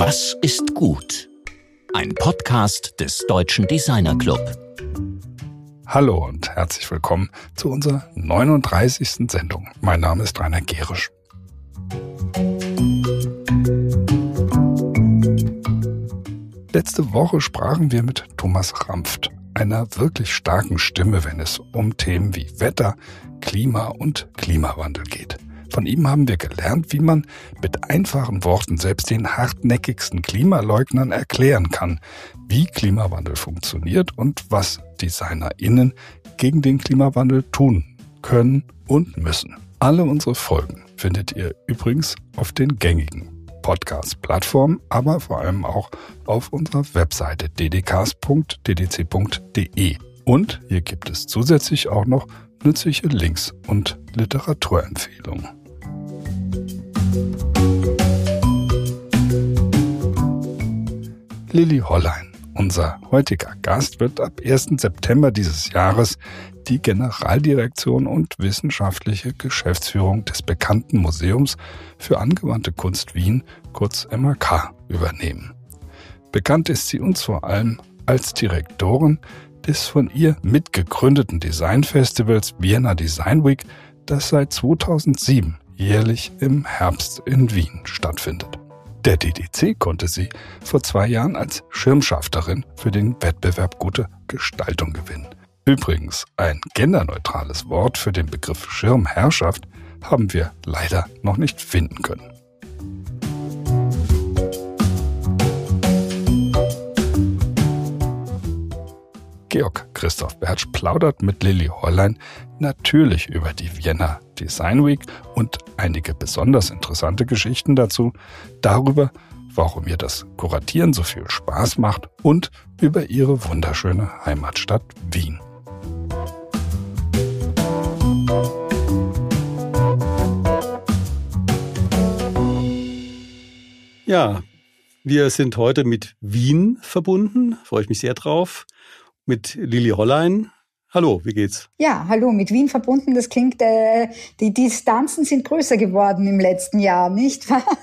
Was ist gut? Ein Podcast des Deutschen Designer Club. Hallo und herzlich willkommen zu unserer 39. Sendung. Mein Name ist Rainer Gerisch. Letzte Woche sprachen wir mit Thomas Rampft, einer wirklich starken Stimme, wenn es um Themen wie Wetter, Klima und Klimawandel geht. Von ihm haben wir gelernt, wie man mit einfachen Worten selbst den hartnäckigsten Klimaleugnern erklären kann, wie Klimawandel funktioniert und was DesignerInnen gegen den Klimawandel tun können und müssen. Alle unsere Folgen findet ihr übrigens auf den gängigen Podcast-Plattformen, aber vor allem auch auf unserer Webseite ddcast.ddc.de. Und hier gibt es zusätzlich auch noch nützliche Links und Literaturempfehlungen. Lilly Hollein, unser heutiger Gast, wird ab 1. September dieses Jahres die Generaldirektion und wissenschaftliche Geschäftsführung des bekannten Museums für angewandte Kunst Wien, kurz MAK, übernehmen. Bekannt ist sie uns vor allem als Direktorin des von ihr mitgegründeten Designfestivals Vienna Design Week, das seit 2007 jährlich im Herbst in Wien stattfindet. Der DDC konnte sie vor zwei Jahren als Schirmschafterin für den Wettbewerb Gute Gestaltung gewinnen. Übrigens, ein genderneutrales Wort für den Begriff Schirmherrschaft haben wir leider noch nicht finden können. Georg Christoph Bertsch plaudert mit Lilly Horlein natürlich über die Vienna Design Week und einige besonders interessante Geschichten dazu, darüber, warum ihr das Kuratieren so viel Spaß macht und über ihre wunderschöne Heimatstadt Wien. Ja, wir sind heute mit Wien verbunden, freue ich mich sehr drauf mit Lili Hollein. Hallo, wie geht's? Ja, hallo, mit Wien verbunden. Das klingt, äh, die Distanzen sind größer geworden im letzten Jahr, nicht wahr?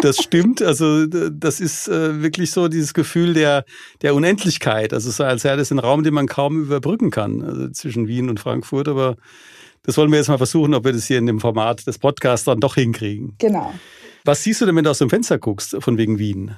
Das stimmt. Also das ist äh, wirklich so dieses Gefühl der, der Unendlichkeit. Also so als wäre das ein Raum, den man kaum überbrücken kann, also zwischen Wien und Frankfurt. Aber das wollen wir jetzt mal versuchen, ob wir das hier in dem Format des Podcasts dann doch hinkriegen. Genau. Was siehst du denn, wenn du aus dem Fenster guckst, von wegen Wien?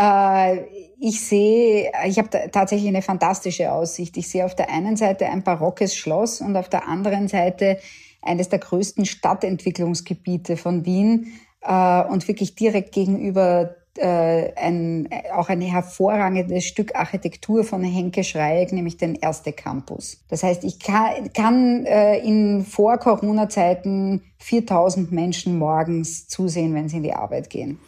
Äh, ich sehe, ich habe tatsächlich eine fantastische Aussicht. Ich sehe auf der einen Seite ein barockes Schloss und auf der anderen Seite eines der größten Stadtentwicklungsgebiete von Wien äh, und wirklich direkt gegenüber äh, ein, auch ein hervorragendes Stück Architektur von Henke Schreieck, nämlich den Erste Campus. Das heißt, ich kann, kann in vor Corona-Zeiten 4000 Menschen morgens zusehen, wenn sie in die Arbeit gehen.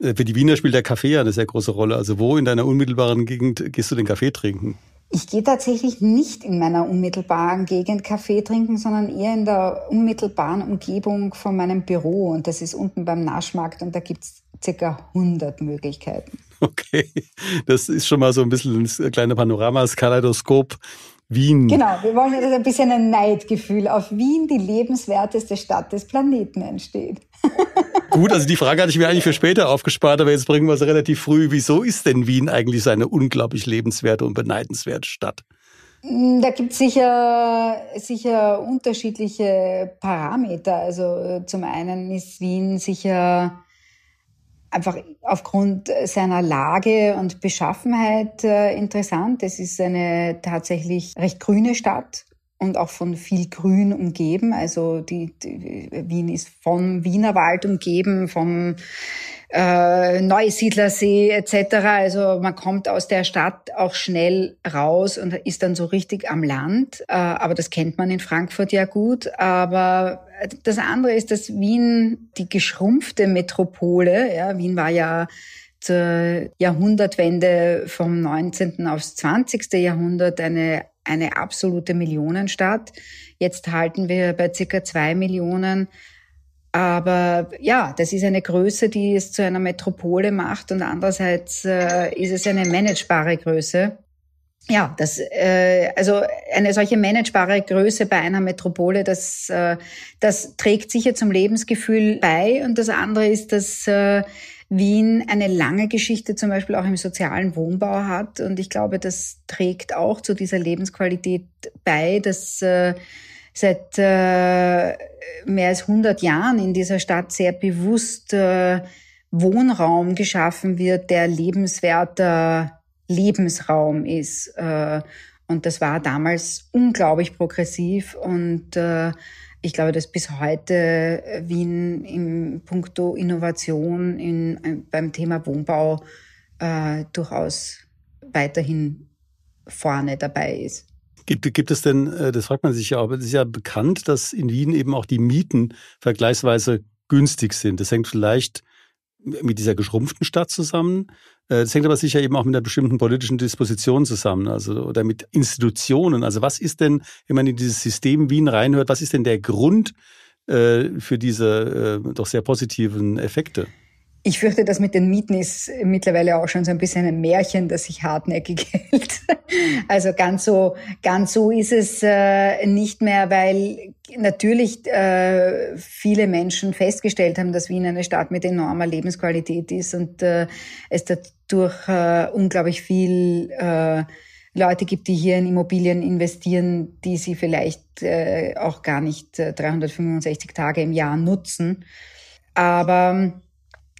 Äh, für die Wiener spielt der Kaffee ja eine sehr große Rolle. Also wo in deiner unmittelbaren Gegend gehst du den Kaffee trinken? Ich gehe tatsächlich nicht in meiner unmittelbaren Gegend Kaffee trinken, sondern eher in der unmittelbaren Umgebung von meinem Büro. Und das ist unten beim Naschmarkt und da gibt's circa 100 Möglichkeiten. Okay, das ist schon mal so ein bisschen ein kleiner Panorama, das Kaleidoskop Wien. Genau, wir wollen dass ein bisschen ein Neidgefühl auf Wien, die lebenswerteste Stadt des Planeten, entsteht. Gut, also die Frage hatte ich mir eigentlich für später aufgespart, aber jetzt bringen wir es relativ früh. Wieso ist denn Wien eigentlich so eine unglaublich lebenswerte und beneidenswerte Stadt? Mm, da gibt es sicher, sicher unterschiedliche Parameter. Also zum einen ist Wien sicher einfach aufgrund seiner Lage und Beschaffenheit äh, interessant. Es ist eine tatsächlich recht grüne Stadt und auch von viel Grün umgeben. Also die, die Wien ist vom Wienerwald umgeben, vom äh, Neusiedlersee etc. Also man kommt aus der Stadt auch schnell raus und ist dann so richtig am Land. Äh, aber das kennt man in Frankfurt ja gut. Aber das andere ist, dass Wien die geschrumpfte Metropole, ja, Wien war ja zur Jahrhundertwende vom 19. aufs 20. Jahrhundert eine, eine absolute Millionenstadt. Jetzt halten wir bei circa zwei Millionen. Aber ja, das ist eine Größe, die es zu einer Metropole macht und andererseits äh, ist es eine managebare Größe. Ja, das, äh, also eine solche managebare Größe bei einer Metropole, das, äh, das trägt sicher zum Lebensgefühl bei. Und das andere ist, dass äh, Wien eine lange Geschichte zum Beispiel auch im sozialen Wohnbau hat. Und ich glaube, das trägt auch zu dieser Lebensqualität bei, dass äh, seit äh, mehr als 100 Jahren in dieser Stadt sehr bewusst äh, Wohnraum geschaffen wird, der lebenswerter Lebensraum ist. Äh, und das war damals unglaublich progressiv und äh, ich glaube, dass bis heute Wien im Punkto Innovation in, äh, beim Thema Wohnbau äh, durchaus weiterhin vorne dabei ist. Gibt, gibt es denn, äh, das fragt man sich ja, aber es ist ja bekannt, dass in Wien eben auch die Mieten vergleichsweise günstig sind. Das hängt vielleicht mit dieser geschrumpften Stadt zusammen. Äh, das hängt aber sicher eben auch mit einer bestimmten politischen Disposition zusammen, also oder mit Institutionen. Also was ist denn, wenn man in dieses System Wien reinhört, was ist denn der Grund äh, für diese äh, doch sehr positiven Effekte? Ich fürchte, das mit den Mieten ist mittlerweile auch schon so ein bisschen ein Märchen, das sich hartnäckig hält. Also ganz so, ganz so ist es äh, nicht mehr, weil natürlich äh, viele Menschen festgestellt haben, dass Wien eine Stadt mit enormer Lebensqualität ist und äh, es dadurch äh, unglaublich viel äh, Leute gibt, die hier in Immobilien investieren, die sie vielleicht äh, auch gar nicht äh, 365 Tage im Jahr nutzen. Aber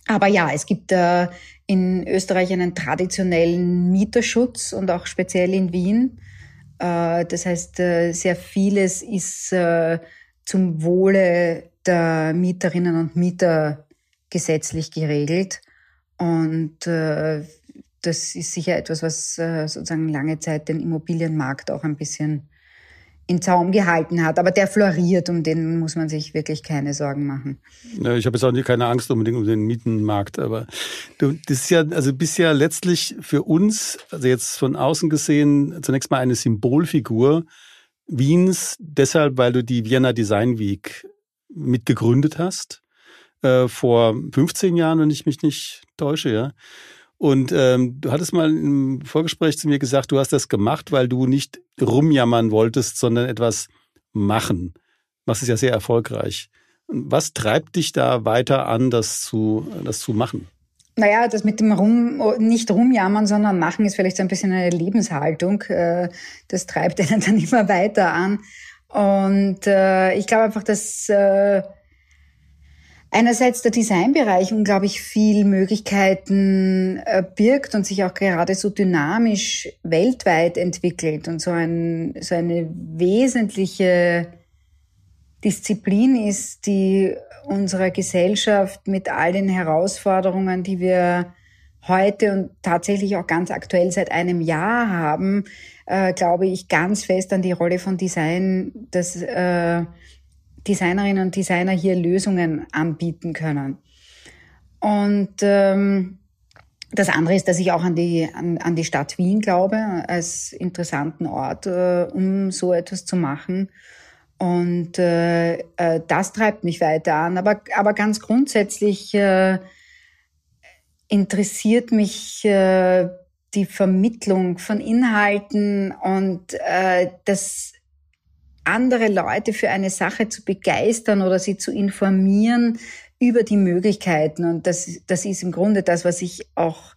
aber ja, es gibt äh, in Österreich einen traditionellen Mieterschutz und auch speziell in Wien. Äh, das heißt, äh, sehr vieles ist äh, zum Wohle der Mieterinnen und Mieter gesetzlich geregelt. Und äh, das ist sicher etwas, was äh, sozusagen lange Zeit den Immobilienmarkt auch ein bisschen in Zaum gehalten hat. Aber der floriert, um den muss man sich wirklich keine Sorgen machen. Ja, ich habe jetzt auch keine Angst unbedingt um den Mietenmarkt, aber du, das ist ja, also bist ja letztlich für uns, also jetzt von außen gesehen, zunächst mal eine Symbolfigur Wiens, deshalb, weil du die Vienna Design Week mitgegründet hast, äh, vor 15 Jahren, wenn ich mich nicht täusche, ja. Und ähm, du hattest mal im Vorgespräch zu mir gesagt, du hast das gemacht, weil du nicht rumjammern wolltest, sondern etwas machen. Machst es ja sehr erfolgreich. Was treibt dich da weiter an, das zu, das zu machen? Naja, das mit dem Rum, nicht rumjammern, sondern machen ist vielleicht so ein bisschen eine Lebenshaltung. Äh, das treibt einen dann immer weiter an. Und äh, ich glaube einfach, dass äh, einerseits der Designbereich unglaublich viel Möglichkeiten äh, birgt und sich auch gerade so dynamisch weltweit entwickelt und so, ein, so eine wesentliche Disziplin ist, die unserer Gesellschaft mit all den Herausforderungen, die wir heute und tatsächlich auch ganz aktuell seit einem Jahr haben, äh, glaube ich ganz fest an die Rolle von Design, dass äh, Designerinnen und Designer hier Lösungen anbieten können. Und ähm, das andere ist, dass ich auch an die, an, an die Stadt Wien glaube, als interessanten Ort, äh, um so etwas zu machen. Und äh, äh, das treibt mich weiter an. Aber, aber ganz grundsätzlich äh, interessiert mich äh, die Vermittlung von Inhalten und äh, das andere Leute für eine Sache zu begeistern oder sie zu informieren über die Möglichkeiten. Und das, das ist im Grunde das, was ich auch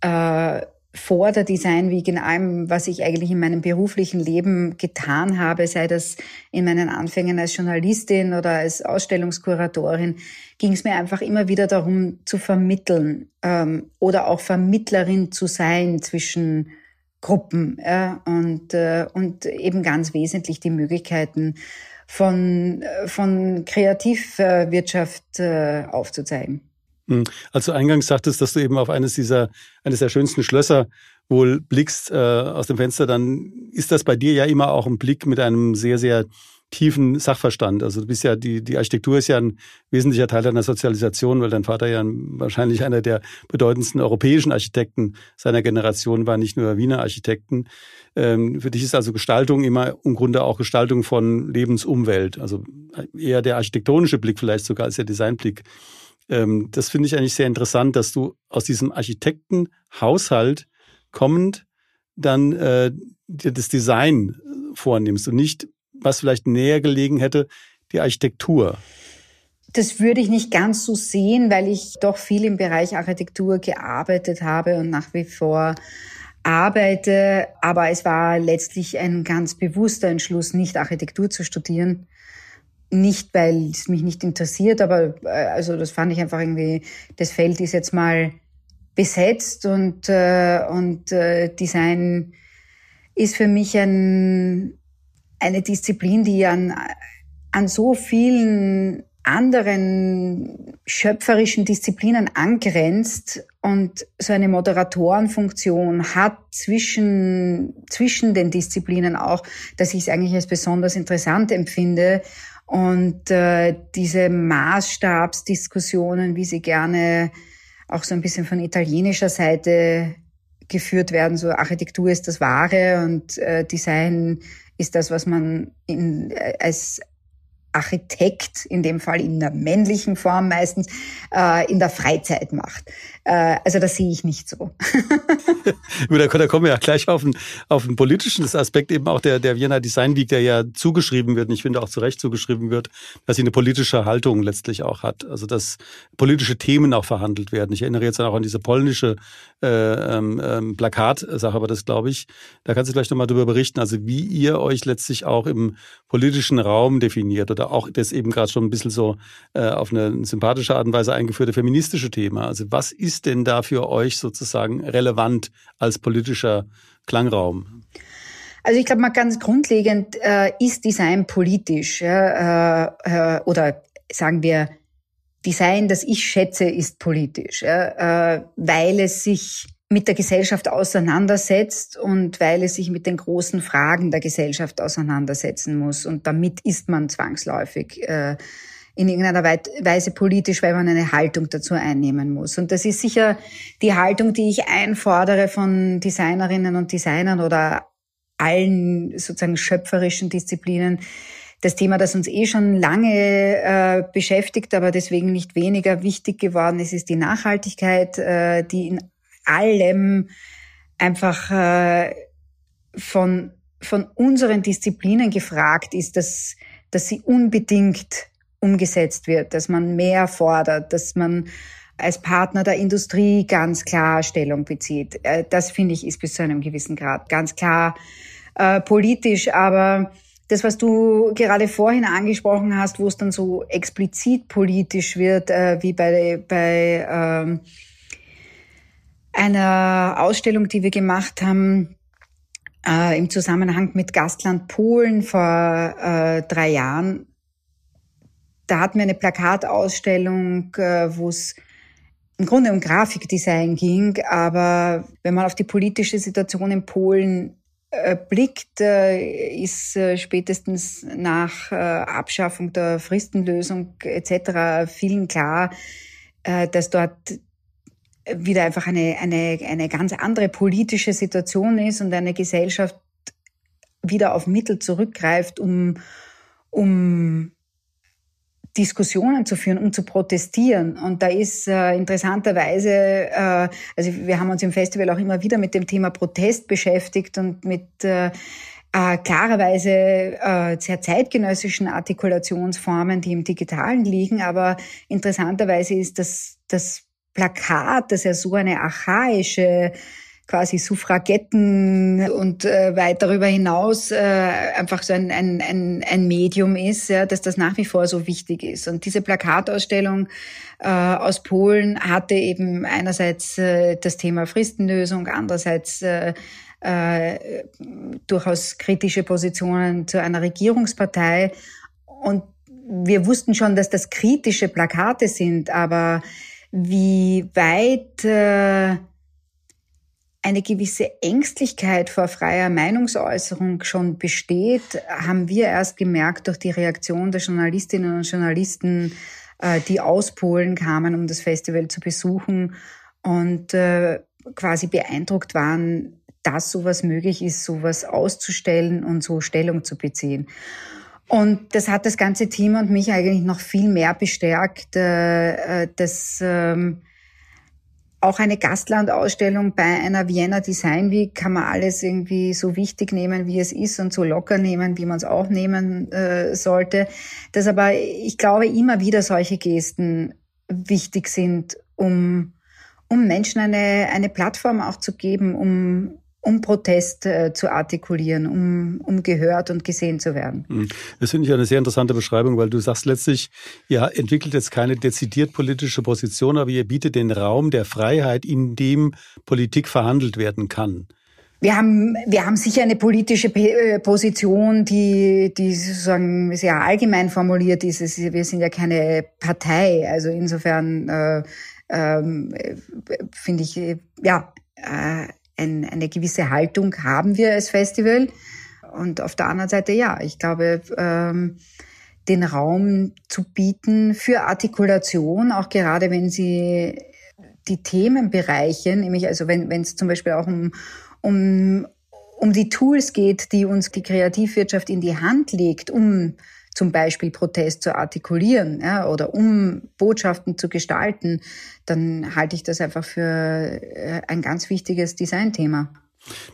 äh, vor der Design Week in allem, was ich eigentlich in meinem beruflichen Leben getan habe, sei das in meinen Anfängen als Journalistin oder als Ausstellungskuratorin, ging es mir einfach immer wieder darum zu vermitteln ähm, oder auch Vermittlerin zu sein zwischen Gruppen ja, und, äh, und eben ganz wesentlich die Möglichkeiten von, von Kreativwirtschaft äh, aufzuzeigen. Hm. Als du eingangs sagtest, dass du eben auf eines dieser, eines der schönsten Schlösser wohl blickst äh, aus dem Fenster, dann ist das bei dir ja immer auch ein Blick mit einem sehr, sehr tiefen Sachverstand. Also du bist ja, die, die Architektur ist ja ein wesentlicher Teil deiner Sozialisation, weil dein Vater ja wahrscheinlich einer der bedeutendsten europäischen Architekten seiner Generation war, nicht nur Wiener Architekten. Ähm, für dich ist also Gestaltung immer im Grunde auch Gestaltung von Lebensumwelt. Also eher der architektonische Blick vielleicht sogar als der Designblick. Ähm, das finde ich eigentlich sehr interessant, dass du aus diesem Architektenhaushalt kommend dann äh, das Design vornimmst und nicht was vielleicht näher gelegen hätte, die Architektur. Das würde ich nicht ganz so sehen, weil ich doch viel im Bereich Architektur gearbeitet habe und nach wie vor arbeite. Aber es war letztlich ein ganz bewusster Entschluss, nicht Architektur zu studieren. Nicht, weil es mich nicht interessiert, aber äh, also das fand ich einfach irgendwie, das Feld ist jetzt mal besetzt und, äh, und äh, Design ist für mich ein, eine Disziplin, die an, an so vielen anderen schöpferischen Disziplinen angrenzt und so eine Moderatorenfunktion hat zwischen, zwischen den Disziplinen auch, dass ich es eigentlich als besonders interessant empfinde. Und äh, diese Maßstabsdiskussionen, wie sie gerne auch so ein bisschen von italienischer Seite geführt werden, so Architektur ist das Wahre und äh, Design ist das, was man in, äh, als Architekt, in dem Fall in der männlichen Form meistens, äh, in der Freizeit macht. Äh, also das sehe ich nicht so. Da, kommen wir ja gleich auf einen, auf einen politischen Aspekt, eben auch der, der Vienna Design Week, der ja zugeschrieben wird, und ich finde auch zu Recht zugeschrieben wird, dass sie eine politische Haltung letztlich auch hat. Also dass politische Themen auch verhandelt werden. Ich erinnere jetzt auch an diese polnische äh, ähm, ähm, Plakatsache, aber das glaube ich, da kannst du gleich nochmal darüber berichten, also wie ihr euch letztlich auch im politischen Raum definiert oder auch das eben gerade schon ein bisschen so äh, auf eine sympathische Art und Weise eingeführte feministische Thema. Also was ist denn da für euch sozusagen relevant als politischer Klangraum? Also ich glaube mal ganz grundlegend äh, ist Design politisch ja, äh, äh, oder sagen wir Design, das ich schätze, ist politisch, ja, äh, weil es sich mit der Gesellschaft auseinandersetzt und weil es sich mit den großen Fragen der Gesellschaft auseinandersetzen muss. Und damit ist man zwangsläufig äh, in irgendeiner Weise politisch, weil man eine Haltung dazu einnehmen muss. Und das ist sicher die Haltung, die ich einfordere von Designerinnen und Designern oder allen sozusagen schöpferischen Disziplinen. Das Thema, das uns eh schon lange äh, beschäftigt, aber deswegen nicht weniger wichtig geworden ist, ist die Nachhaltigkeit, äh, die in allem einfach äh, von, von unseren Disziplinen gefragt ist, dass, dass sie unbedingt umgesetzt wird, dass man mehr fordert, dass man als Partner der Industrie ganz klar Stellung bezieht. Äh, das finde ich ist bis zu einem gewissen Grad ganz klar äh, politisch, aber das, was du gerade vorhin angesprochen hast, wo es dann so explizit politisch wird, äh, wie bei, bei ähm, einer Ausstellung, die wir gemacht haben, äh, im Zusammenhang mit Gastland Polen vor äh, drei Jahren, da hatten wir eine Plakatausstellung, äh, wo es im Grunde um Grafikdesign ging, aber wenn man auf die politische Situation in Polen äh, blickt, äh, ist spätestens nach Abschaffung der Fristenlösung etc. vielen klar, dass dort wieder einfach eine, eine, eine ganz andere politische Situation ist und eine Gesellschaft wieder auf Mittel zurückgreift, um, um Diskussionen zu führen, um zu protestieren. Und da ist äh, interessanterweise, äh, also wir haben uns im Festival auch immer wieder mit dem Thema Protest beschäftigt und mit äh, äh, klarerweise äh, sehr zeitgenössischen Artikulationsformen, die im Digitalen liegen. Aber interessanterweise ist das, das Plakat, das ja so eine archaische quasi Suffragetten und äh, weit darüber hinaus äh, einfach so ein, ein, ein, ein Medium ist, ja, dass das nach wie vor so wichtig ist. Und diese Plakatausstellung äh, aus Polen hatte eben einerseits äh, das Thema Fristenlösung, andererseits äh, äh, durchaus kritische Positionen zu einer Regierungspartei. Und wir wussten schon, dass das kritische Plakate sind, aber wie weit äh, eine gewisse Ängstlichkeit vor freier Meinungsäußerung schon besteht, haben wir erst gemerkt durch die Reaktion der Journalistinnen und Journalisten, äh, die aus Polen kamen, um das Festival zu besuchen und äh, quasi beeindruckt waren, dass sowas möglich ist, sowas auszustellen und so Stellung zu beziehen. Und das hat das ganze Team und mich eigentlich noch viel mehr bestärkt, äh, dass ähm, auch eine Gastlandausstellung bei einer Vienna Design Week kann man alles irgendwie so wichtig nehmen, wie es ist und so locker nehmen, wie man es auch nehmen äh, sollte. Dass aber, ich glaube, immer wieder solche Gesten wichtig sind, um, um Menschen eine, eine Plattform auch zu geben, um, um Protest äh, zu artikulieren, um, um gehört und gesehen zu werden. Hm. Das finde ich eine sehr interessante Beschreibung, weil du sagst letztlich, ihr entwickelt jetzt keine dezidiert politische Position, aber ihr bietet den Raum der Freiheit, in dem Politik verhandelt werden kann. Wir haben, wir haben sicher eine politische äh, Position, die, die sozusagen sehr allgemein formuliert ist. Wir sind ja keine Partei. Also insofern äh, äh, finde ich, ja, äh, ein, eine gewisse Haltung haben wir als Festival. Und auf der anderen Seite, ja, ich glaube, ähm, den Raum zu bieten für Artikulation, auch gerade wenn sie die Themenbereiche, nämlich also wenn es zum Beispiel auch um, um, um die Tools geht, die uns die Kreativwirtschaft in die Hand legt, um zum Beispiel Protest zu artikulieren ja, oder um Botschaften zu gestalten, dann halte ich das einfach für äh, ein ganz wichtiges Designthema.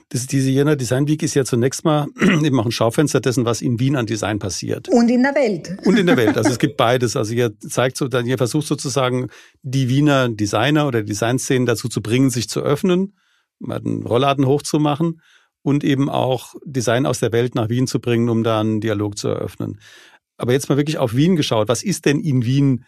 Das, diese Jena Design Week ist ja zunächst mal eben auch ein Schaufenster dessen, was in Wien an Design passiert. Und in der Welt. Und in der Welt. Also es gibt beides. Also ihr zeigt so, ihr versucht sozusagen die Wiener Designer oder Designszenen dazu zu bringen, sich zu öffnen, mal den Rollladen hochzumachen und eben auch Design aus der Welt nach Wien zu bringen, um da einen Dialog zu eröffnen. Aber jetzt mal wirklich auf Wien geschaut. Was ist denn in Wien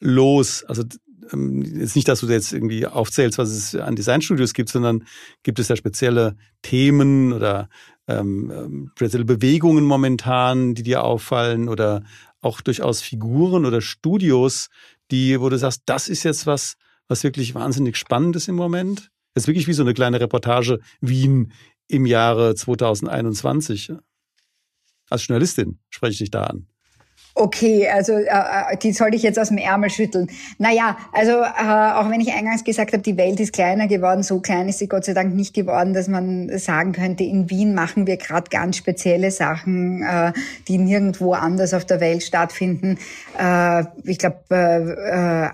los? Also ähm, jetzt nicht, dass du jetzt irgendwie aufzählst, was es an Designstudios gibt, sondern gibt es ja spezielle Themen oder ähm, ähm, spezielle Bewegungen momentan, die dir auffallen oder auch durchaus Figuren oder Studios, die, wo du sagst, das ist jetzt was, was wirklich wahnsinnig spannend ist im Moment. Das ist wirklich wie so eine kleine Reportage Wien im Jahre 2021? Als Journalistin spreche ich dich da an. Okay, also äh, äh, die soll ich jetzt aus dem Ärmel schütteln. Naja, also äh, auch wenn ich eingangs gesagt habe, die Welt ist kleiner geworden, so klein ist sie Gott sei Dank nicht geworden, dass man sagen könnte, in Wien machen wir gerade ganz spezielle Sachen, äh, die nirgendwo anders auf der Welt stattfinden. Äh, ich glaube, äh, äh,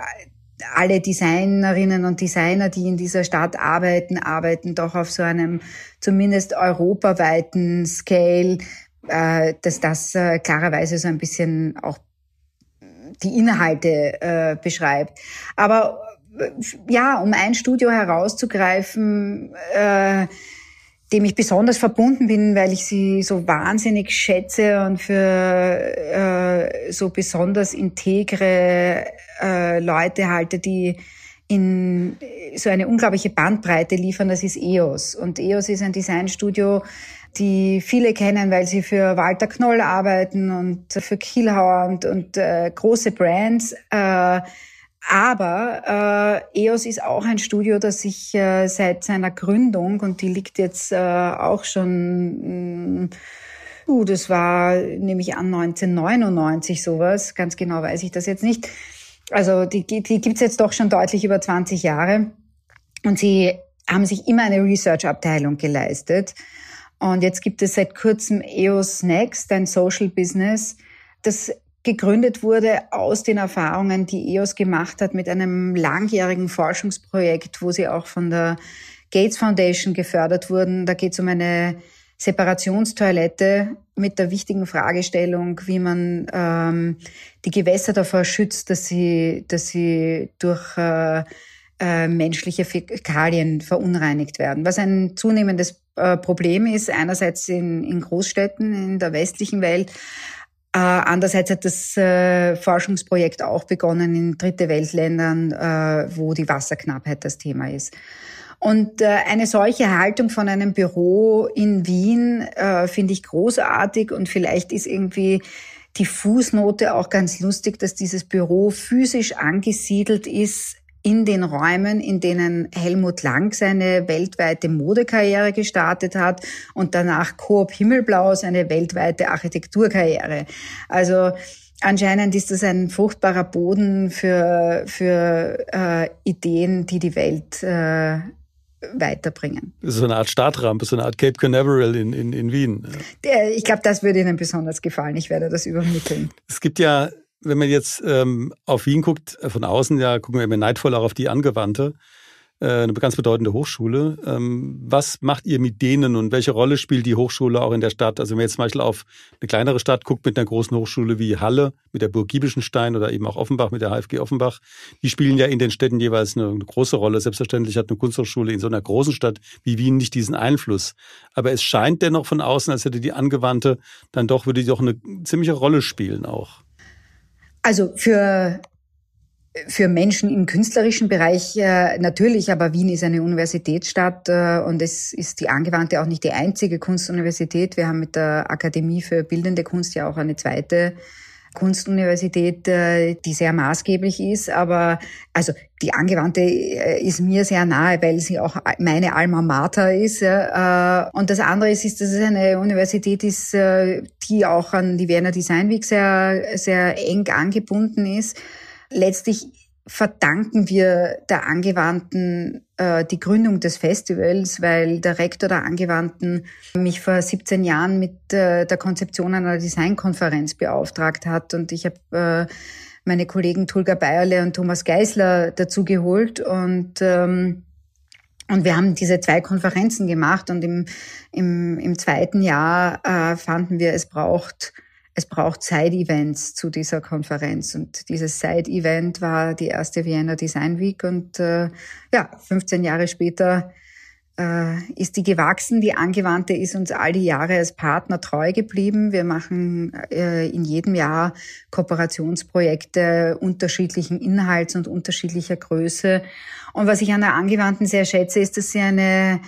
alle Designerinnen und Designer, die in dieser Stadt arbeiten, arbeiten doch auf so einem zumindest europaweiten Scale, äh, dass das äh, klarerweise so ein bisschen auch die Inhalte äh, beschreibt. Aber äh, ja, um ein Studio herauszugreifen, äh, dem ich besonders verbunden bin, weil ich sie so wahnsinnig schätze und für äh, so besonders integre äh, Leute halte, die in so eine unglaubliche Bandbreite liefern, das ist EOS. Und EOS ist ein Designstudio, die viele kennen, weil sie für Walter Knoll arbeiten und für Kielhauer und, und äh, große Brands. Äh, aber äh, EOS ist auch ein Studio, das sich äh, seit seiner Gründung, und die liegt jetzt äh, auch schon, mh, uh, das war nämlich an 1999 sowas, ganz genau weiß ich das jetzt nicht. Also die, die gibt's jetzt doch schon deutlich über 20 Jahre. Und sie haben sich immer eine Research-Abteilung geleistet. Und jetzt gibt es seit kurzem EOS Next, ein Social Business, das gegründet wurde aus den Erfahrungen, die EOS gemacht hat mit einem langjährigen Forschungsprojekt, wo sie auch von der Gates Foundation gefördert wurden. Da geht es um eine Separationstoilette mit der wichtigen Fragestellung, wie man ähm, die Gewässer davor schützt, dass sie, dass sie durch äh, äh, menschliche Fäkalien verunreinigt werden. Was ein zunehmendes äh, Problem ist, einerseits in, in Großstädten in der westlichen Welt, äh, andererseits hat das äh, Forschungsprojekt auch begonnen in dritte Weltländern, äh, wo die Wasserknappheit das Thema ist. Und äh, eine solche Haltung von einem Büro in Wien äh, finde ich großartig und vielleicht ist irgendwie die Fußnote auch ganz lustig, dass dieses Büro physisch angesiedelt ist in den Räumen, in denen Helmut Lang seine weltweite Modekarriere gestartet hat und danach Coop Himmelblau seine weltweite Architekturkarriere. Also anscheinend ist das ein fruchtbarer Boden für, für äh, Ideen, die die Welt äh, weiterbringen. Das ist so eine Art Startrampe, so eine Art Cape Canaveral in, in, in Wien. Der, ich glaube, das würde Ihnen besonders gefallen. Ich werde das übermitteln. Es gibt ja wenn man jetzt ähm, auf Wien guckt, äh, von außen, ja, gucken wir immer neidvoll auch auf die Angewandte. äh, eine ganz bedeutende Hochschule. Ähm, was macht ihr mit denen und welche Rolle spielt die Hochschule auch in der Stadt? Also wenn man jetzt zum Beispiel auf eine kleinere Stadt guckt mit einer großen Hochschule wie Halle, mit der Burg Giebelschenstein oder eben auch Offenbach mit der HFG Offenbach, die spielen ja in den Städten jeweils eine, eine große Rolle. Selbstverständlich hat eine Kunsthochschule in so einer großen Stadt wie Wien nicht diesen Einfluss. Aber es scheint dennoch von außen, als hätte die Angewandte dann doch, würde die doch eine ziemliche Rolle spielen auch. Also für für Menschen im künstlerischen Bereich äh, natürlich, aber Wien ist eine Universitätsstadt äh, und es ist die angewandte auch nicht die einzige Kunstuniversität. Wir haben mit der Akademie für Bildende Kunst ja auch eine zweite Kunstuniversität, äh, die sehr maßgeblich ist. Aber also die angewandte äh, ist mir sehr nahe, weil sie auch meine Alma Mater ist. Äh, und das andere ist, ist, dass es eine Universität ist, die auch an die Wiener Design Week sehr, sehr eng angebunden ist letztlich verdanken wir der Angewandten äh, die Gründung des Festivals, weil der Rektor der Angewandten mich vor 17 Jahren mit äh, der Konzeption einer Designkonferenz beauftragt hat. Und ich habe äh, meine Kollegen Tulga Bayerle und Thomas Geisler dazu geholt. Und ähm, und wir haben diese zwei Konferenzen gemacht. Und im, im, im zweiten Jahr äh, fanden wir, es braucht es braucht Side-Events zu dieser Konferenz. Und dieses Side-Event war die erste Vienna Design Week. Und äh, ja, 15 Jahre später äh, ist die gewachsen. Die Angewandte ist uns all die Jahre als Partner treu geblieben. Wir machen äh, in jedem Jahr Kooperationsprojekte unterschiedlichen Inhalts und unterschiedlicher Größe. Und was ich an der Angewandten sehr schätze, ist, dass sie eine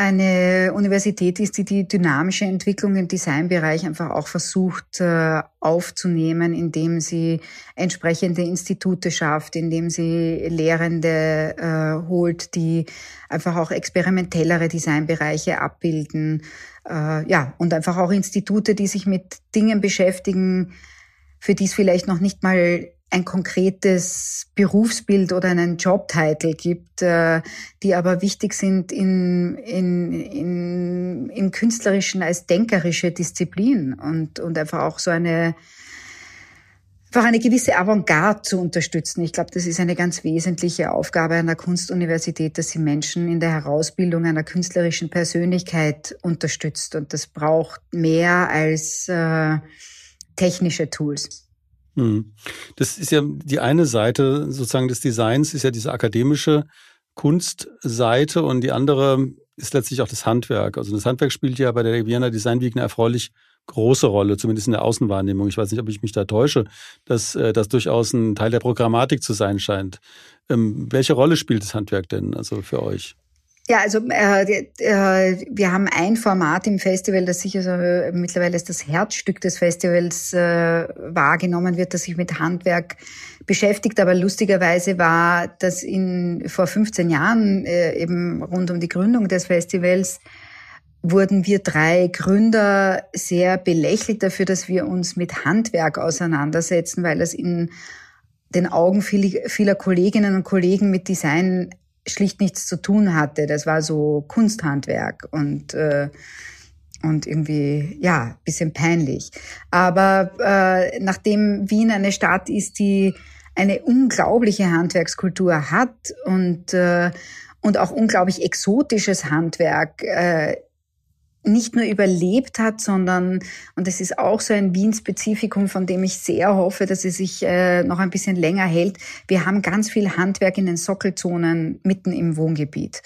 eine Universität ist, die die dynamische Entwicklung im Designbereich einfach auch versucht äh, aufzunehmen, indem sie entsprechende Institute schafft, indem sie Lehrende äh, holt, die einfach auch experimentellere Designbereiche abbilden. Äh, ja, und einfach auch Institute, die sich mit Dingen beschäftigen, für die es vielleicht noch nicht mal ein konkretes Berufsbild oder einen Jobtitel gibt, äh, die aber wichtig sind in, in, in, im künstlerischen als denkerische Disziplin und, und einfach auch so eine, einfach eine gewisse Avantgarde zu unterstützen. Ich glaube, das ist eine ganz wesentliche Aufgabe einer Kunstuniversität, dass sie Menschen in der Herausbildung einer künstlerischen Persönlichkeit unterstützt. Und das braucht mehr als äh, technische Tools. Hm. Das ist ja die eine Seite sozusagen des Designs, ist ja diese akademische Kunstseite und die andere ist letztlich auch das Handwerk. Also das Handwerk spielt ja bei der Vienna Design Week eine erfreulich große Rolle, zumindest in der Außenwahrnehmung. Ich weiß nicht, ob ich mich da täusche, dass äh, das durchaus ein Teil der Programmatik zu sein scheint. Ähm, welche Rolle spielt das Handwerk denn also für euch? Ja, also äh, äh, wir haben ein Format im Festival, das sicher so, äh, mittlerweile ist das Herzstück des Festivals äh, wahrgenommen wird, das sich mit Handwerk beschäftigt. Aber lustigerweise war das in vor 15 Jahren äh, eben rund um die Gründung des Festivals wurden wir drei Gründer sehr belächelt dafür, dass wir uns mit Handwerk auseinandersetzen, weil das in den Augen vieler Kolleginnen und Kollegen mit Design schlicht nichts zu tun hatte. Das war so Kunsthandwerk und äh, und irgendwie ja bisschen peinlich. Aber äh, nachdem Wien eine Stadt ist, die eine unglaubliche Handwerkskultur hat und äh, und auch unglaublich exotisches Handwerk äh, nicht nur überlebt hat, sondern, und das ist auch so ein Wien-Spezifikum, von dem ich sehr hoffe, dass es sich äh, noch ein bisschen länger hält. Wir haben ganz viel Handwerk in den Sockelzonen mitten im Wohngebiet.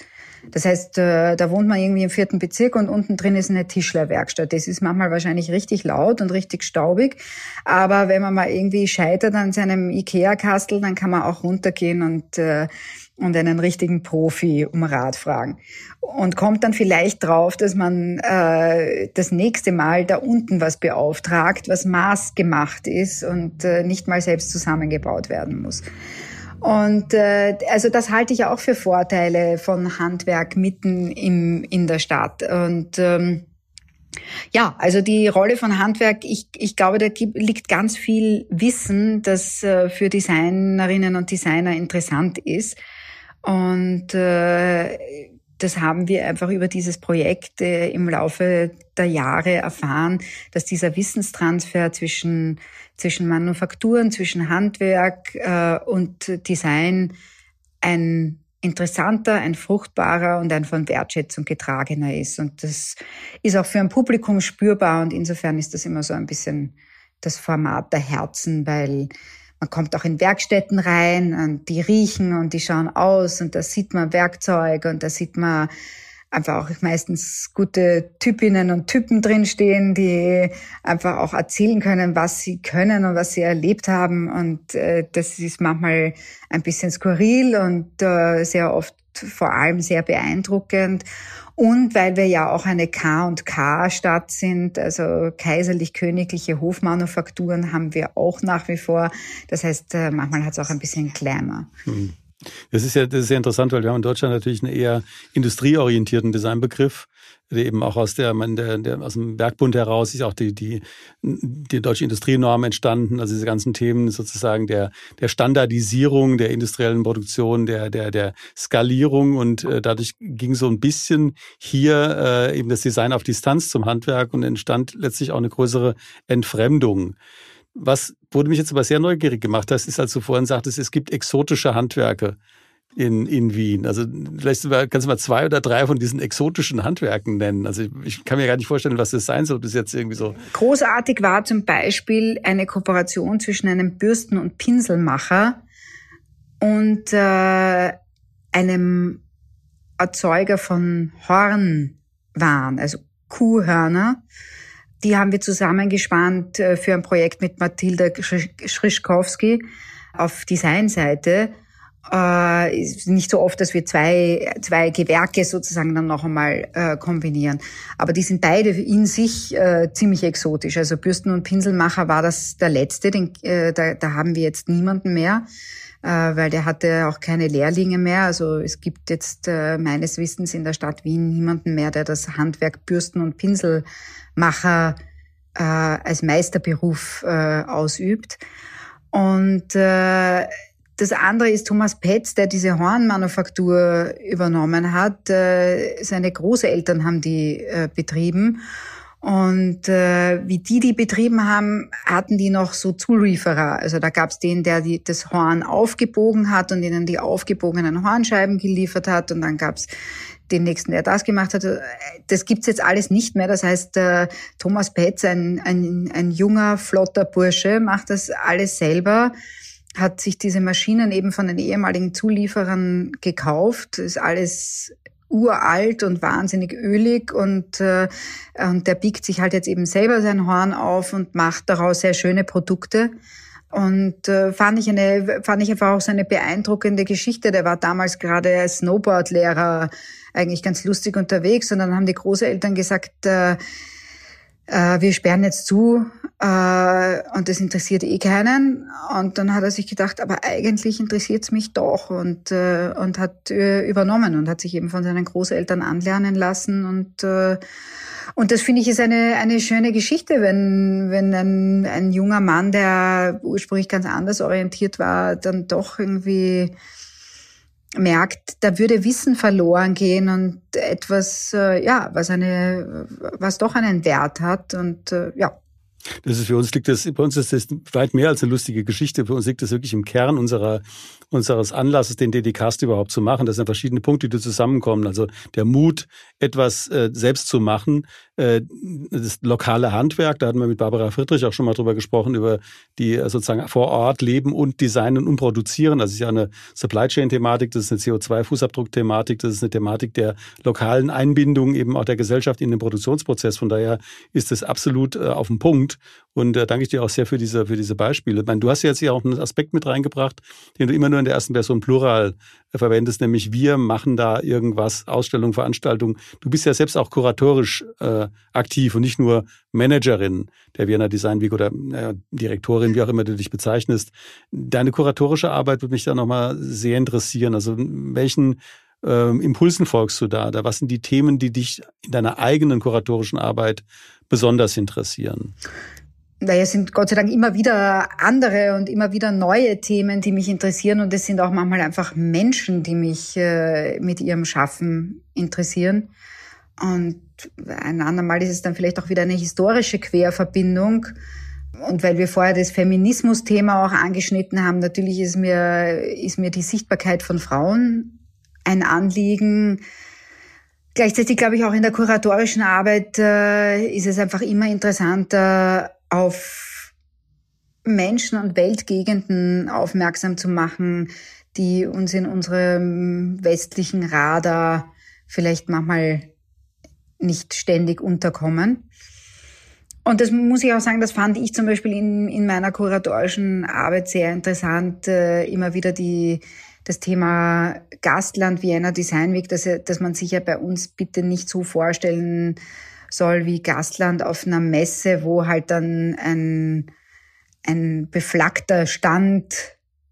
Das heißt, äh, da wohnt man irgendwie im vierten Bezirk und unten drin ist eine Tischlerwerkstatt. Das ist manchmal wahrscheinlich richtig laut und richtig staubig. Aber wenn man mal irgendwie scheitert an seinem Ikea-Kastel, dann kann man auch runtergehen und äh, und einen richtigen Profi um Rat fragen. Und kommt dann vielleicht drauf, dass man äh, das nächste Mal da unten was beauftragt, was maßgemacht ist und äh, nicht mal selbst zusammengebaut werden muss. Und äh, also das halte ich auch für Vorteile von Handwerk mitten im, in der Stadt. Und ähm, ja, also die Rolle von Handwerk, ich, ich glaube, da liegt ganz viel Wissen, das äh, für Designerinnen und Designer interessant ist. Und äh, das haben wir einfach über dieses Projekt äh, im Laufe der Jahre erfahren, dass dieser Wissenstransfer zwischen, zwischen Manufakturen, zwischen Handwerk äh, und Design ein interessanter, ein fruchtbarer und ein von Wertschätzung getragener ist. Und das ist auch für ein Publikum spürbar und insofern ist das immer so ein bisschen das Format der Herzen, weil man kommt auch in Werkstätten rein und die riechen und die schauen aus und da sieht man Werkzeug und da sieht man einfach auch meistens gute Typinnen und Typen drinstehen, die einfach auch erzählen können, was sie können und was sie erlebt haben. Und äh, das ist manchmal ein bisschen skurril und äh, sehr oft vor allem sehr beeindruckend. Und weil wir ja auch eine K und K Stadt sind, also kaiserlich-königliche Hofmanufakturen haben wir auch nach wie vor. Das heißt, äh, manchmal hat es auch ein bisschen Glamour. Hm. Das ist ja das ist sehr interessant, weil wir haben in Deutschland natürlich einen eher industrieorientierten Designbegriff, der eben auch aus der, der, der aus dem Werkbund heraus ist auch die die die deutsche Industrienorm entstanden, also diese ganzen Themen sozusagen der der Standardisierung der industriellen Produktion, der der der Skalierung und äh, dadurch ging so ein bisschen hier äh, eben das Design auf Distanz zum Handwerk und entstand letztlich auch eine größere Entfremdung. Was, du mich jetzt aber sehr neugierig gemacht hast, ist, als du vorhin sagtest, es gibt exotische Handwerke in, in Wien. Also vielleicht kannst du mal zwei oder drei von diesen exotischen Handwerken nennen. Also ich kann mir gar nicht vorstellen, was das sein soll. Das jetzt irgendwie so. Großartig war zum Beispiel eine Kooperation zwischen einem Bürsten- und Pinselmacher und äh, einem Erzeuger von Hornwaren, also Kuhhörner die haben wir zusammengespannt äh, für ein Projekt mit Mathilda Schrischkowski auf Designseite. Äh, ist nicht so oft, dass wir zwei, zwei Gewerke sozusagen dann noch einmal äh, kombinieren. Aber die sind beide in sich äh, ziemlich exotisch. Also Bürsten- und Pinselmacher war das der letzte, den, da, da haben wir jetzt niemanden mehr weil der hatte auch keine Lehrlinge mehr. Also es gibt jetzt äh, meines Wissens in der Stadt Wien niemanden mehr, der das Handwerk Bürsten und Pinselmacher äh, als Meisterberuf äh, ausübt. Und äh, das andere ist Thomas Petz, der diese Hornmanufaktur übernommen hat. Äh, seine Großeltern haben die äh, betrieben. Und äh, wie die die betrieben haben, hatten die noch so Zulieferer. Also da gab es den, der die, das Horn aufgebogen hat und ihnen die aufgebogenen Hornscheiben geliefert hat. Und dann gab es den nächsten, der das gemacht hat. Das gibt's jetzt alles nicht mehr. Das heißt, äh, Thomas Petz, ein, ein, ein junger, flotter Bursche, macht das alles selber hat sich diese Maschinen eben von den ehemaligen Zulieferern gekauft, ist alles uralt und wahnsinnig ölig und, äh, und der biegt sich halt jetzt eben selber sein Horn auf und macht daraus sehr schöne Produkte. Und äh, fand ich eine, fand ich einfach auch so eine beeindruckende Geschichte. Der war damals gerade als Snowboardlehrer eigentlich ganz lustig unterwegs und dann haben die Großeltern gesagt, äh, äh, wir sperren jetzt zu äh, und das interessiert eh keinen. Und dann hat er sich gedacht, aber eigentlich interessiert es mich doch und, äh, und hat äh, übernommen und hat sich eben von seinen Großeltern anlernen lassen. Und, äh, und das finde ich ist eine, eine schöne Geschichte, wenn, wenn ein, ein junger Mann, der ursprünglich ganz anders orientiert war, dann doch irgendwie merkt, da würde Wissen verloren gehen und etwas, äh, ja, was eine, was doch einen Wert hat und äh, ja. Das ist für uns liegt das, bei uns ist das weit mehr als eine lustige Geschichte. Für uns liegt das wirklich im Kern unserer, unseres Anlasses, den Dedicast überhaupt zu machen. Das sind verschiedene Punkte, die zusammenkommen. Also der Mut, etwas äh, selbst zu machen, äh, das lokale Handwerk, da hatten wir mit Barbara Friedrich auch schon mal drüber gesprochen, über die äh, sozusagen vor Ort leben und designen und produzieren. Das ist ja eine Supply Chain Thematik, das ist eine CO2-Fußabdruck Thematik, das ist eine Thematik der lokalen Einbindung eben auch der Gesellschaft in den Produktionsprozess. Von daher ist es absolut äh, auf den Punkt. Und äh, danke ich dir auch sehr für diese, für diese Beispiele. Ich meine, du hast jetzt hier auch einen Aspekt mit reingebracht, den du immer nur in der ersten Person Plural äh, verwendest, nämlich wir machen da irgendwas, Ausstellung, Veranstaltung. Du bist ja selbst auch kuratorisch äh, aktiv und nicht nur Managerin der Vienna Design Week oder äh, Direktorin, wie auch immer du dich bezeichnest. Deine kuratorische Arbeit würde mich da nochmal sehr interessieren. Also welchen ähm, Impulsen folgst du da? Oder was sind die Themen, die dich in deiner eigenen kuratorischen Arbeit besonders interessieren? Naja, es sind Gott sei Dank immer wieder andere und immer wieder neue Themen, die mich interessieren. Und es sind auch manchmal einfach Menschen, die mich äh, mit ihrem Schaffen interessieren. Und ein andermal ist es dann vielleicht auch wieder eine historische Querverbindung. Und weil wir vorher das Feminismus-Thema auch angeschnitten haben, natürlich ist mir, ist mir die Sichtbarkeit von Frauen ein Anliegen. Gleichzeitig glaube ich auch in der kuratorischen Arbeit äh, ist es einfach immer interessanter, auf Menschen und Weltgegenden aufmerksam zu machen, die uns in unserem westlichen Radar vielleicht manchmal nicht ständig unterkommen. Und das muss ich auch sagen, das fand ich zum Beispiel in, in meiner kuratorischen Arbeit sehr interessant, äh, immer wieder die, das Thema Gastland Vienna Design Week, dass, dass man sich ja bei uns bitte nicht so vorstellen soll wie Gastland auf einer Messe, wo halt dann ein, ein beflaggter Stand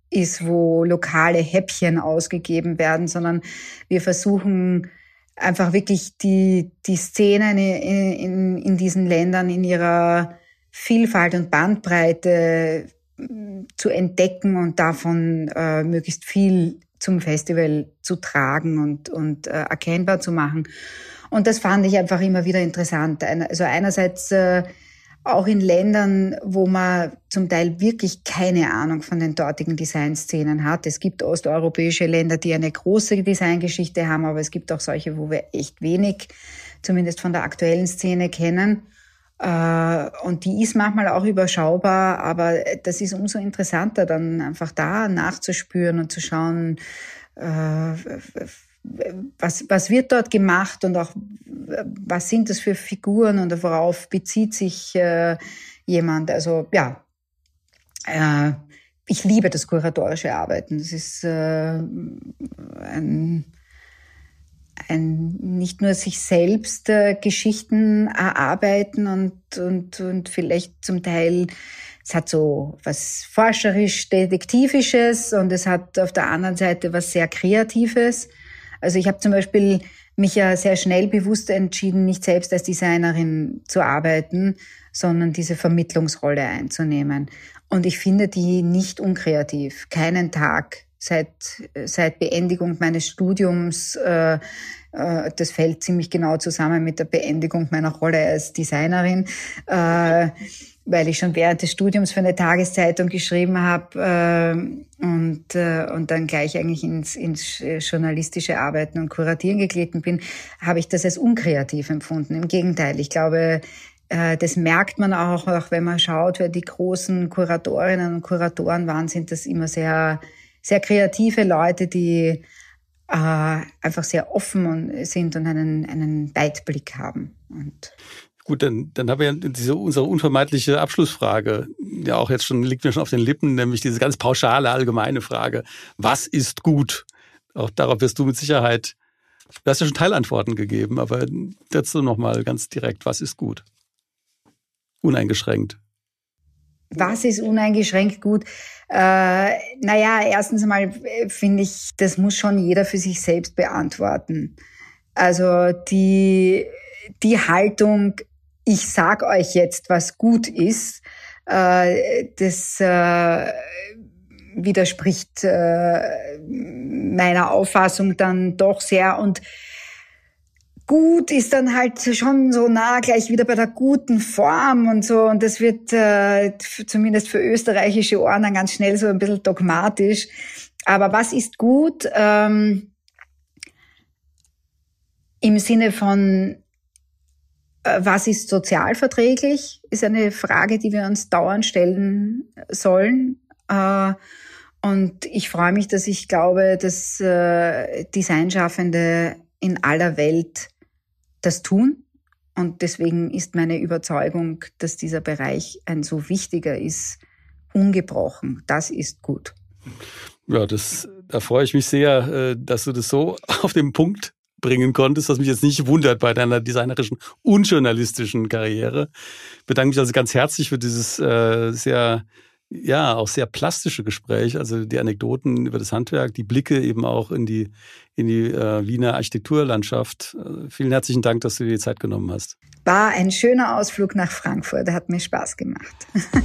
ist, wo lokale Häppchen ausgegeben werden, sondern wir versuchen einfach wirklich die, die Szenen in, in, in diesen Ländern in ihrer Vielfalt und Bandbreite zu entdecken und davon äh, möglichst viel zum Festival zu tragen und, und äh, erkennbar zu machen. Und das fand ich einfach immer wieder interessant. Also einerseits äh, auch in Ländern, wo man zum Teil wirklich keine Ahnung von den dortigen Designszenen hat. Es gibt osteuropäische Länder, die eine große Designgeschichte haben, aber es gibt auch solche, wo wir echt wenig, zumindest von der aktuellen Szene kennen. Äh, und die ist manchmal auch überschaubar, aber das ist umso interessanter, dann einfach da nachzuspüren und zu schauen, äh, was, was wird dort gemacht und auch was sind das für Figuren und worauf bezieht sich äh, jemand. Also ja, ich liebe das kuratorische Arbeiten. Das ist ein, ein, nicht nur sich selbst äh, Geschichten erarbeiten und, und, und vielleicht zum Teil es hat so was forscherisch detektivisches und es hat auf der anderen Seite was sehr kreatives. Also ich habe zum Beispiel mich ja sehr schnell bewusst entschieden, nicht selbst als Designerin zu arbeiten, sondern diese Vermittlungsrolle einzunehmen. Und ich finde die nicht unkreativ. Keinen Tag seit, seit Beendigung meines Studiums, äh, äh, das fällt ziemlich genau zusammen mit der Beendigung meiner Rolle als Designerin. Äh, weil ich schon während des Studiums für eine Tageszeitung geschrieben habe äh, und, äh, und dann gleich eigentlich ins, ins journalistische Arbeiten und Kuratieren geglitten bin, habe ich das als unkreativ empfunden. Im Gegenteil, ich glaube, äh, das merkt man auch, auch wenn man schaut, wer die großen Kuratorinnen und Kuratoren waren, sind das immer sehr, sehr kreative Leute, die äh, einfach sehr offen sind und einen, einen Weitblick haben. Und Gut, dann, dann haben wir ja diese, unsere unvermeidliche Abschlussfrage, ja auch jetzt schon, liegt mir schon auf den Lippen, nämlich diese ganz pauschale, allgemeine Frage. Was ist gut? Auch darauf wirst du mit Sicherheit, du hast ja schon Teilantworten gegeben, aber dazu nochmal ganz direkt, was ist gut? Uneingeschränkt. Was ist uneingeschränkt gut? Äh, naja, erstens einmal äh, finde ich, das muss schon jeder für sich selbst beantworten. Also die, die Haltung, ich sag euch jetzt, was gut ist, äh, das äh, widerspricht äh, meiner Auffassung dann doch sehr und gut ist dann halt schon so nah gleich wieder bei der guten Form und so und das wird äh, zumindest für österreichische Ohren dann ganz schnell so ein bisschen dogmatisch. Aber was ist gut? Ähm, Im Sinne von äh, was ist sozialverträglich, ist eine Frage, die wir uns dauernd stellen sollen. Äh, und ich freue mich, dass ich glaube, dass äh, Designschaffende in aller Welt das tun. Und deswegen ist meine Überzeugung, dass dieser Bereich ein so wichtiger ist, ungebrochen. Das ist gut. Ja, das, da freue ich mich sehr, dass du das so auf den Punkt bringen konntest, was mich jetzt nicht wundert bei deiner designerischen und journalistischen Karriere. Ich bedanke mich also ganz herzlich für dieses äh, sehr ja, auch sehr plastische Gespräch, also die Anekdoten über das Handwerk, die Blicke eben auch in die, in die äh, Wiener Architekturlandschaft. Äh, vielen herzlichen Dank, dass du dir die Zeit genommen hast. War ein schöner Ausflug nach Frankfurt, hat mir Spaß gemacht.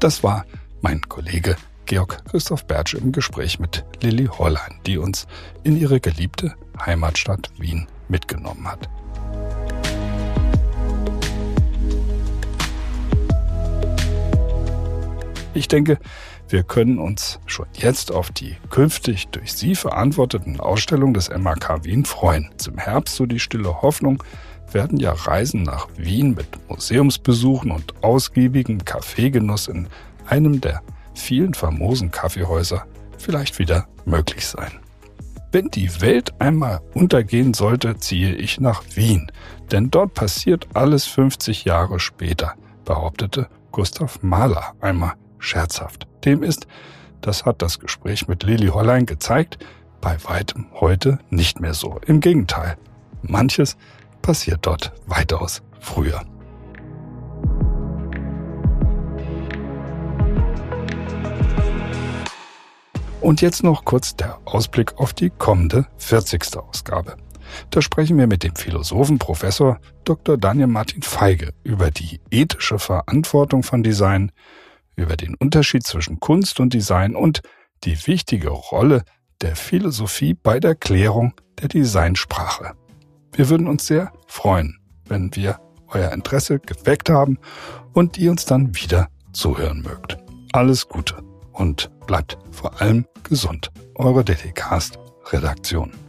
das war mein Kollege Georg Christoph Bertsch im Gespräch mit Lilly Hollein, die uns in ihre geliebte Heimatstadt Wien mitgenommen hat. Ich denke, wir können uns schon jetzt auf die künftig durch Sie verantworteten Ausstellungen des MAK Wien freuen. Zum Herbst, so die stille Hoffnung, werden ja Reisen nach Wien mit Museumsbesuchen und ausgiebigem Kaffeegenuss in einem der vielen famosen Kaffeehäuser vielleicht wieder möglich sein. Wenn die Welt einmal untergehen sollte, ziehe ich nach Wien, denn dort passiert alles 50 Jahre später, behauptete Gustav Mahler einmal scherzhaft. Dem ist, das hat das Gespräch mit Lili Hollein gezeigt, bei weitem heute nicht mehr so. Im Gegenteil, manches passiert dort weitaus früher. Und jetzt noch kurz der Ausblick auf die kommende 40. Ausgabe. Da sprechen wir mit dem Philosophen Professor Dr. Daniel Martin Feige über die ethische Verantwortung von Design, über den Unterschied zwischen Kunst und Design und die wichtige Rolle der Philosophie bei der Klärung der Designsprache. Wir würden uns sehr freuen, wenn wir euer Interesse geweckt haben und ihr uns dann wieder zuhören mögt. Alles Gute und bleibt vor allem gesund. Eure DTCast Redaktion.